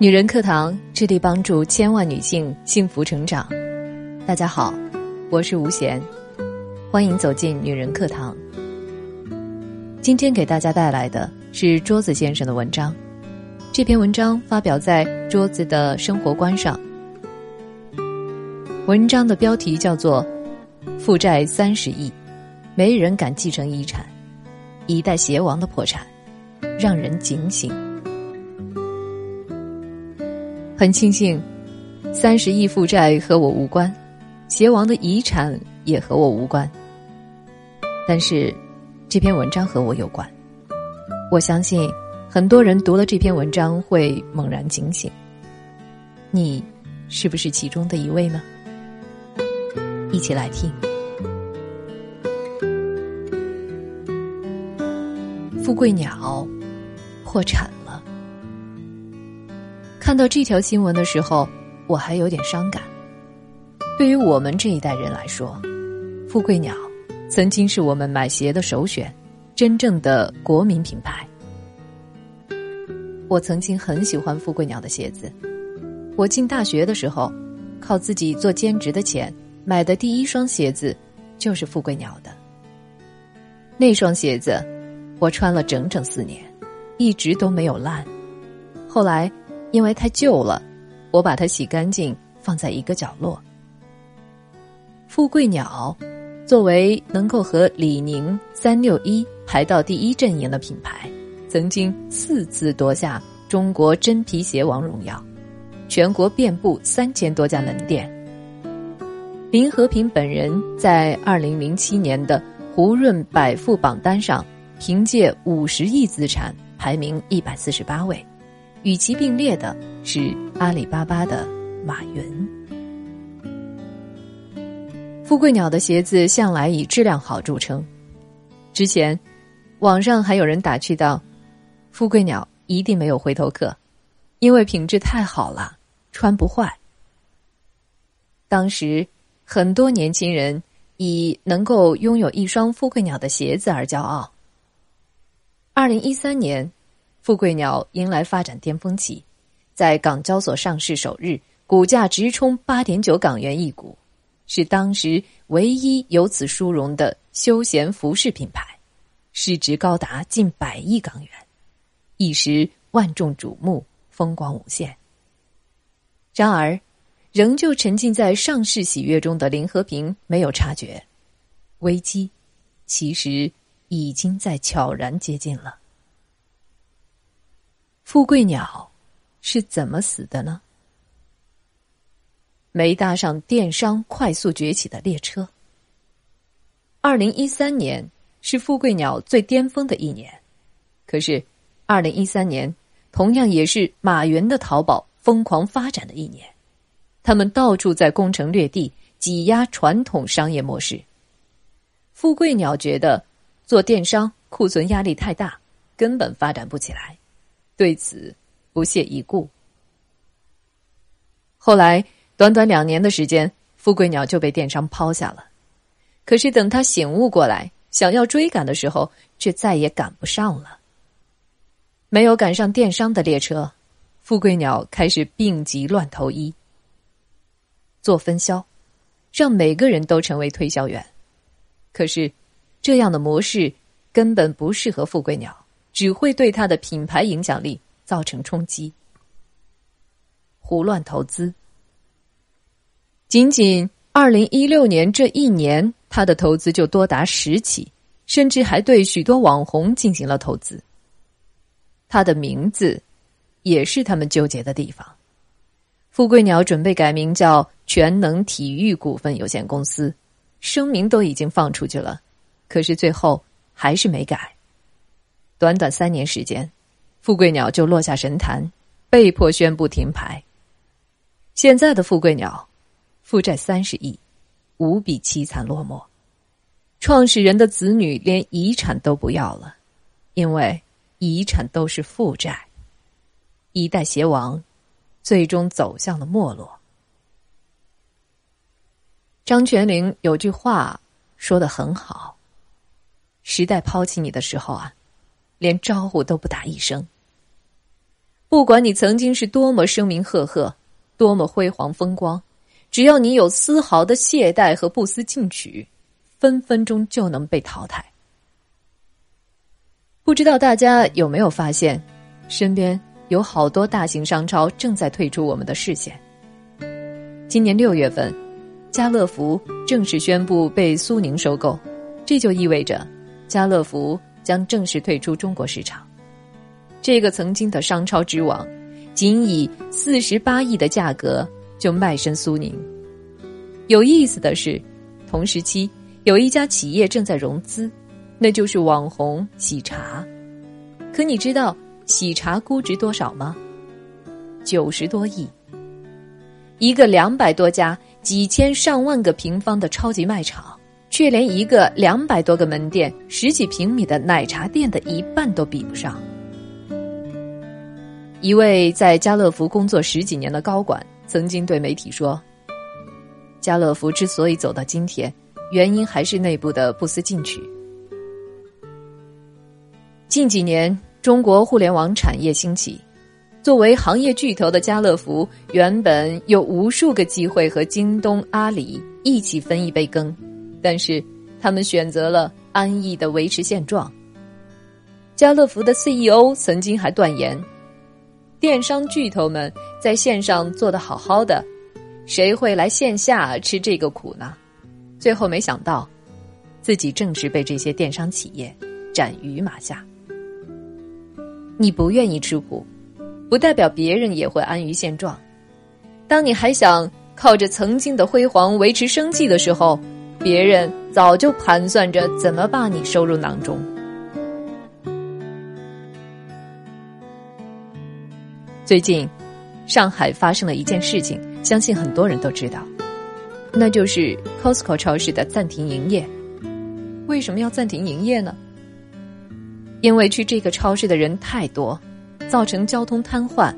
女人课堂致力帮助千万女性幸福成长。大家好，我是吴贤，欢迎走进女人课堂。今天给大家带来的是桌子先生的文章。这篇文章发表在桌子的生活观上。文章的标题叫做《负债三十亿，没人敢继承遗产，一代邪王的破产，让人警醒》。很庆幸，三十亿负债和我无关，邪王的遗产也和我无关。但是，这篇文章和我有关。我相信，很多人读了这篇文章会猛然警醒。你，是不是其中的一位呢？一起来听。富贵鸟破产。看到这条新闻的时候，我还有点伤感。对于我们这一代人来说，富贵鸟曾经是我们买鞋的首选，真正的国民品牌。我曾经很喜欢富贵鸟的鞋子。我进大学的时候，靠自己做兼职的钱买的第一双鞋子，就是富贵鸟的。那双鞋子，我穿了整整四年，一直都没有烂。后来。因为太旧了，我把它洗干净，放在一个角落。富贵鸟，作为能够和李宁、三六一排到第一阵营的品牌，曾经四次夺下中国真皮鞋王荣耀，全国遍布三千多家门店。林和平本人在二零零七年的胡润百富榜单上，凭借五十亿资产排名一百四十八位。与其并列的是阿里巴巴的马云。富贵鸟的鞋子向来以质量好著称，之前网上还有人打趣道：“富贵鸟一定没有回头客，因为品质太好了，穿不坏。”当时很多年轻人以能够拥有一双富贵鸟的鞋子而骄傲。二零一三年。富贵鸟迎来发展巅峰期，在港交所上市首日，股价直冲八点九港元一股，是当时唯一有此殊荣的休闲服饰品牌，市值高达近百亿港元，一时万众瞩目，风光无限。然而，仍旧沉浸在上市喜悦中的林和平没有察觉，危机其实已经在悄然接近了。富贵鸟是怎么死的呢？没搭上电商快速崛起的列车。二零一三年是富贵鸟最巅峰的一年，可是二零一三年同样也是马云的淘宝疯狂发展的一年，他们到处在攻城略地，挤压传统商业模式。富贵鸟觉得做电商库存压力太大，根本发展不起来。对此不屑一顾。后来短短两年的时间，富贵鸟就被电商抛下了。可是等他醒悟过来，想要追赶的时候，却再也赶不上了。没有赶上电商的列车，富贵鸟开始病急乱投医，做分销，让每个人都成为推销员。可是这样的模式根本不适合富贵鸟。只会对他的品牌影响力造成冲击。胡乱投资，仅仅二零一六年这一年，他的投资就多达十起，甚至还对许多网红进行了投资。他的名字也是他们纠结的地方。富贵鸟准备改名叫全能体育股份有限公司，声明都已经放出去了，可是最后还是没改。短短三年时间，富贵鸟就落下神坛，被迫宣布停牌。现在的富贵鸟，负债三十亿，无比凄惨落寞。创始人的子女连遗产都不要了，因为遗产都是负债。一代邪王，最终走向了没落。张泉灵有句话说的很好：“时代抛弃你的时候啊。”连招呼都不打一声。不管你曾经是多么声名赫赫，多么辉煌风光，只要你有丝毫的懈怠和不思进取，分分钟就能被淘汰。不知道大家有没有发现，身边有好多大型商超正在退出我们的视线。今年六月份，家乐福正式宣布被苏宁收购，这就意味着家乐福将正式退出中国市场。这个曾经的商超之王，仅以四十八亿的价格就卖身苏宁。有意思的是，同时期有一家企业正在融资，那就是网红喜茶。可你知道喜茶估值多少吗？九十多亿。一个两百多家、几千上万个平方的超级卖场，却连一个两百多个门店、十几平米的奶茶店的一半都比不上。一位在家乐福工作十几年的高管曾经对媒体说：“家乐福之所以走到今天，原因还是内部的不思进取。近几年，中国互联网产业兴起，作为行业巨头的家乐福原本有无数个机会和京东、阿里一起分一杯羹，但是他们选择了安逸的维持现状。家乐福的 CEO 曾经还断言。”电商巨头们在线上做得好好的，谁会来线下吃这个苦呢？最后没想到，自己正是被这些电商企业斩于马下。你不愿意吃苦，不代表别人也会安于现状。当你还想靠着曾经的辉煌维持生计的时候，别人早就盘算着怎么把你收入囊中。最近，上海发生了一件事情，相信很多人都知道，那就是 Costco 超市的暂停营业。为什么要暂停营业呢？因为去这个超市的人太多，造成交通瘫痪，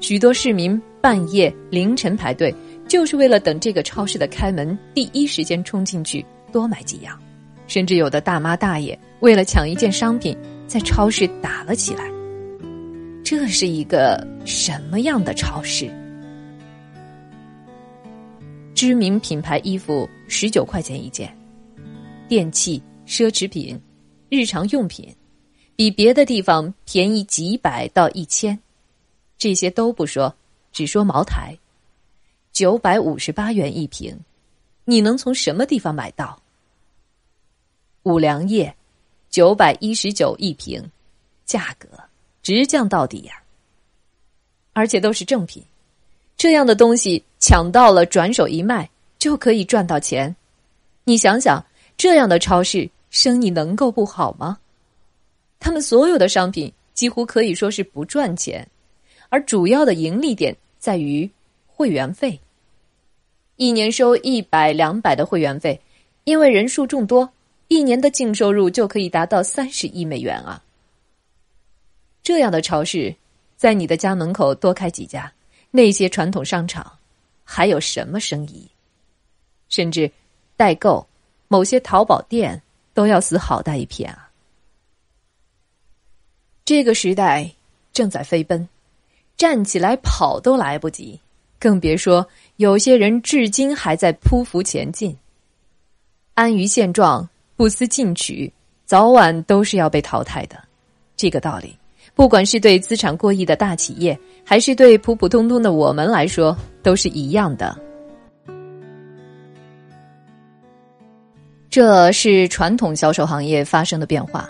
许多市民半夜凌晨排队，就是为了等这个超市的开门，第一时间冲进去多买几样，甚至有的大妈大爷为了抢一件商品，在超市打了起来。这是一个什么样的超市？知名品牌衣服十九块钱一件，电器、奢侈品、日常用品，比别的地方便宜几百到一千。这些都不说，只说茅台，九百五十八元一瓶，你能从什么地方买到？五粮液，九百一十九一瓶，价格。直降到底呀！而且都是正品，这样的东西抢到了，转手一卖就可以赚到钱。你想想，这样的超市生意能够不好吗？他们所有的商品几乎可以说是不赚钱，而主要的盈利点在于会员费，一年收一百两百的会员费，因为人数众多，一年的净收入就可以达到三十亿美元啊！这样的超市，在你的家门口多开几家，那些传统商场还有什么生意？甚至代购，某些淘宝店都要死好大一片啊！这个时代正在飞奔，站起来跑都来不及，更别说有些人至今还在匍匐前进。安于现状、不思进取，早晚都是要被淘汰的。这个道理。不管是对资产过亿的大企业，还是对普普通通的我们来说，都是一样的。这是传统销售行业发生的变化，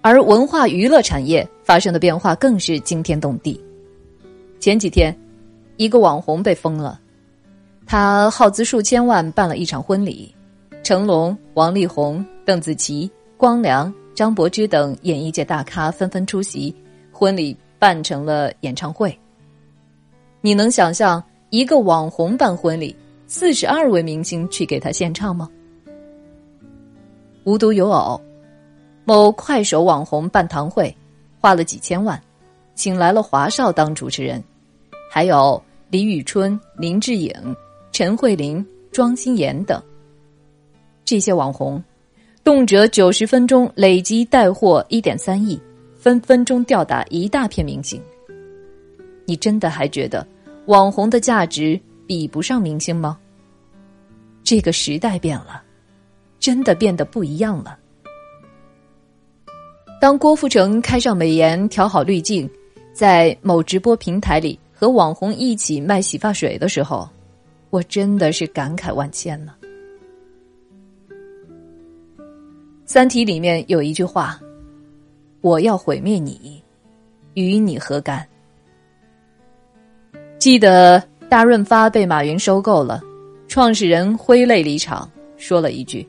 而文化娱乐产业发生的变化更是惊天动地。前几天，一个网红被封了，他耗资数千万办了一场婚礼，成龙、王力宏、邓紫棋、光良、张柏芝等演艺界大咖纷纷出席。婚礼办成了演唱会。你能想象一个网红办婚礼，四十二位明星去给他献唱吗？无独有偶，某快手网红办堂会，花了几千万，请来了华少当主持人，还有李宇春、林志颖、陈慧琳、庄心妍等。这些网红，动辄九十分钟累计带货一点三亿。分分钟吊打一大片明星，你真的还觉得网红的价值比不上明星吗？这个时代变了，真的变得不一样了。当郭富城开上美颜，调好滤镜，在某直播平台里和网红一起卖洗发水的时候，我真的是感慨万千了。《三体》里面有一句话：“我要毁灭你，与你何干？”记得大润发被马云收购了，创始人挥泪离场，说了一句：“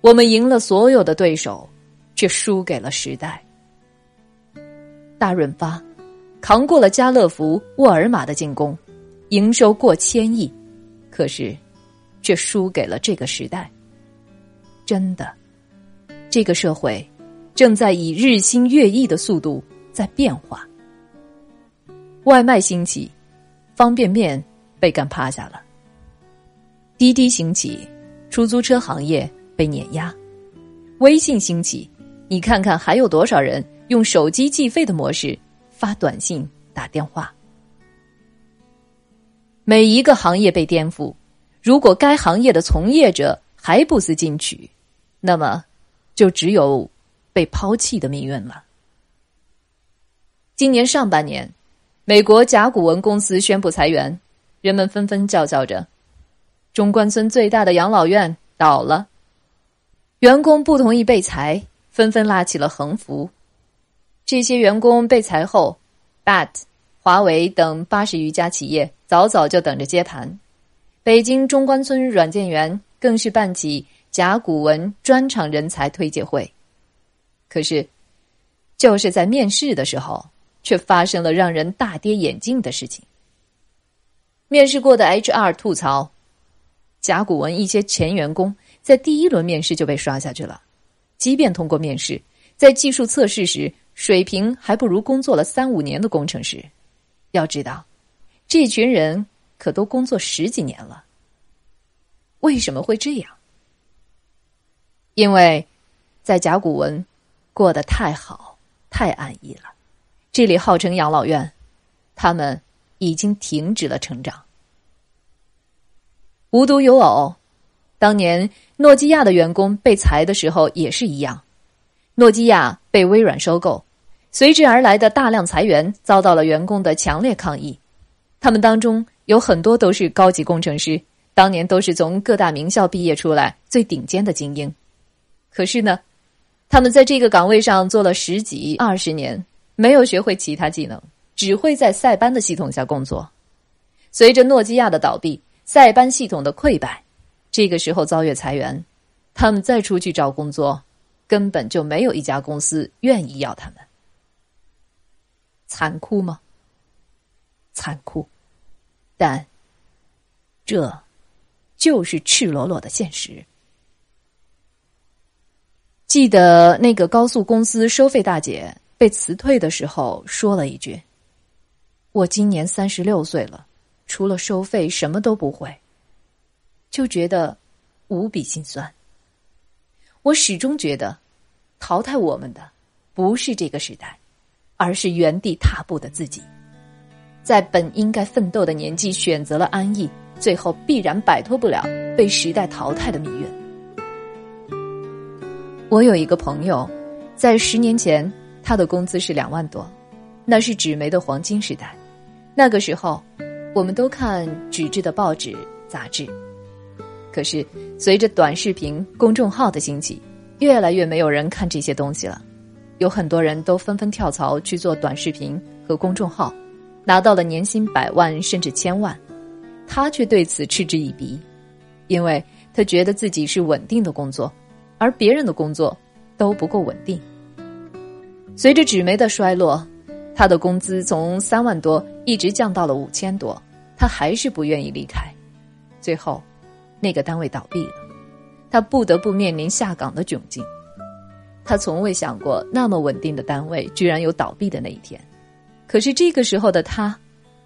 我们赢了所有的对手。”却输给了时代。大润发扛过了家乐福、沃尔玛的进攻，营收过千亿，可是却输给了这个时代。真的，这个社会正在以日新月异的速度在变化。外卖兴起，方便面被干趴下了；滴滴兴起，出租车行业被碾压；微信兴起。你看看，还有多少人用手机计费的模式发短信、打电话？每一个行业被颠覆，如果该行业的从业者还不思进取，那么就只有被抛弃的命运了。今年上半年，美国甲骨文公司宣布裁员，人们纷纷叫叫着：“中关村最大的养老院倒了。”员工不同意被裁。纷纷拉起了横幅。这些员工被裁后，BAT、华为等八十余家企业早早就等着接盘。北京中关村软件园更是办起甲骨文专场人才推介会。可是，就是在面试的时候，却发生了让人大跌眼镜的事情。面试过的 HR 吐槽，甲骨文一些前员工在第一轮面试就被刷下去了。即便通过面试，在技术测试时水平还不如工作了三五年的工程师。要知道，这群人可都工作十几年了。为什么会这样？因为，在甲骨文过得太好、太安逸了。这里号称养老院，他们已经停止了成长。无独有偶。当年诺基亚的员工被裁的时候也是一样，诺基亚被微软收购，随之而来的大量裁员遭到了员工的强烈抗议。他们当中有很多都是高级工程师，当年都是从各大名校毕业出来最顶尖的精英。可是呢，他们在这个岗位上做了十几二十年，没有学会其他技能，只会在塞班的系统下工作。随着诺基亚的倒闭，塞班系统的溃败。这个时候遭遇裁员，他们再出去找工作，根本就没有一家公司愿意要他们。残酷吗？残酷，但这就是赤裸裸的现实。记得那个高速公司收费大姐被辞退的时候，说了一句：“我今年三十六岁了，除了收费什么都不会。”就觉得无比心酸。我始终觉得，淘汰我们的不是这个时代，而是原地踏步的自己，在本应该奋斗的年纪选择了安逸，最后必然摆脱不了被时代淘汰的命运。我有一个朋友，在十年前，他的工资是两万多，那是纸媒的黄金时代。那个时候，我们都看纸质的报纸、杂志。可是，随着短视频公众号的兴起，越来越没有人看这些东西了。有很多人都纷纷跳槽去做短视频和公众号，拿到了年薪百万甚至千万。他却对此嗤之以鼻，因为他觉得自己是稳定的工作，而别人的工作都不够稳定。随着纸媒的衰落，他的工资从三万多一直降到了五千多，他还是不愿意离开。最后。那个单位倒闭了，他不得不面临下岗的窘境。他从未想过那么稳定的单位居然有倒闭的那一天。可是这个时候的他，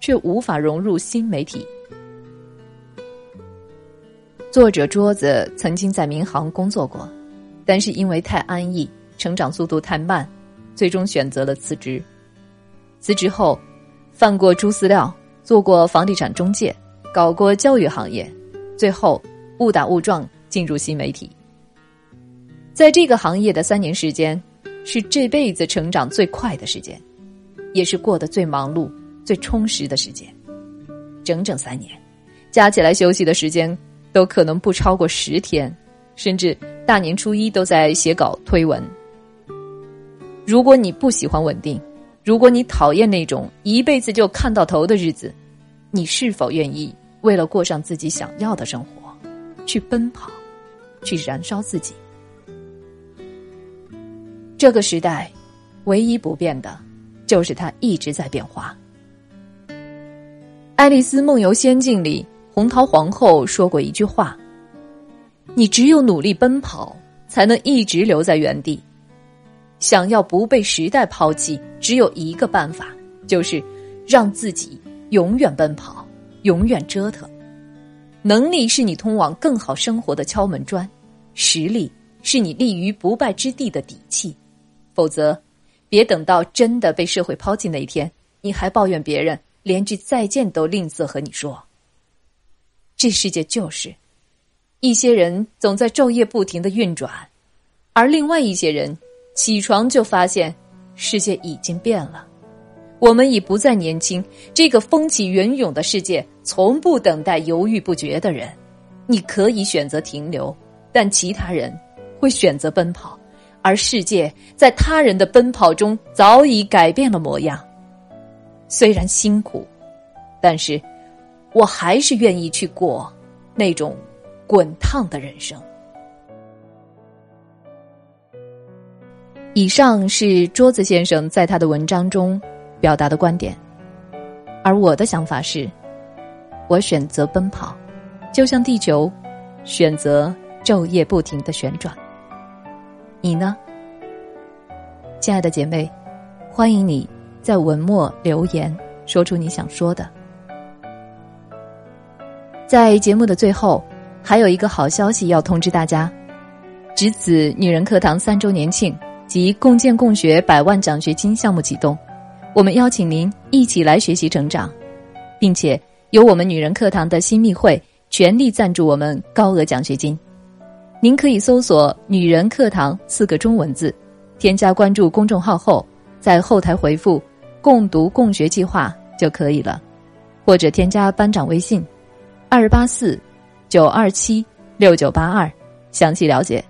却无法融入新媒体。作者桌子曾经在民航工作过，但是因为太安逸，成长速度太慢，最终选择了辞职。辞职后，贩过猪饲料，做过房地产中介，搞过教育行业，最后误打误撞进入新媒体。在这个行业的三年时间，是这辈子成长最快的时间，也是过得最忙碌、最充实的时间。整整三年，加起来休息的时间都可能不超过十天，甚至大年初一都在写稿推文。如果你不喜欢稳定，如果你讨厌那种一辈子就看到头的日子，你是否愿意为了过上自己想要的生活，去奔跑，去燃烧自己？这个时代，唯一不变的，就是它一直在变化。《爱丽丝梦游仙境》里，红桃皇后说过一句话：“你只有努力奔跑，才能一直留在原地。想要不被时代抛弃，只有一个办法，就是让自己永远奔跑，永远折腾。能力是你通往更好生活的敲门砖，实力是你立于不败之地的底气。”否则，别等到真的被社会抛弃那一天，你还抱怨别人连句再见都吝啬和你说。这世界就是，一些人总在昼夜不停的运转，而另外一些人起床就发现世界已经变了。我们已不再年轻，这个风起云涌的世界从不等待犹豫不决的人。你可以选择停留，但其他人会选择奔跑。而世界在他人的奔跑中早已改变了模样，虽然辛苦，但是我还是愿意去过那种滚烫的人生。以上是桌子先生在他的文章中表达的观点，而我的想法是，我选择奔跑，就像地球选择昼夜不停的旋转。你呢，亲爱的姐妹，欢迎你在文末留言，说出你想说的。在节目的最后，还有一个好消息要通知大家：直子女人课堂三周年庆及共建共学百万奖学金项目启动，我们邀请您一起来学习成长，并且由我们女人课堂的新密会全力赞助我们高额奖学金。您可以搜索“女人课堂”四个中文字，添加关注公众号后，在后台回复“共读共学计划”就可以了，或者添加班长微信：二八四九二七六九八二，详细了解。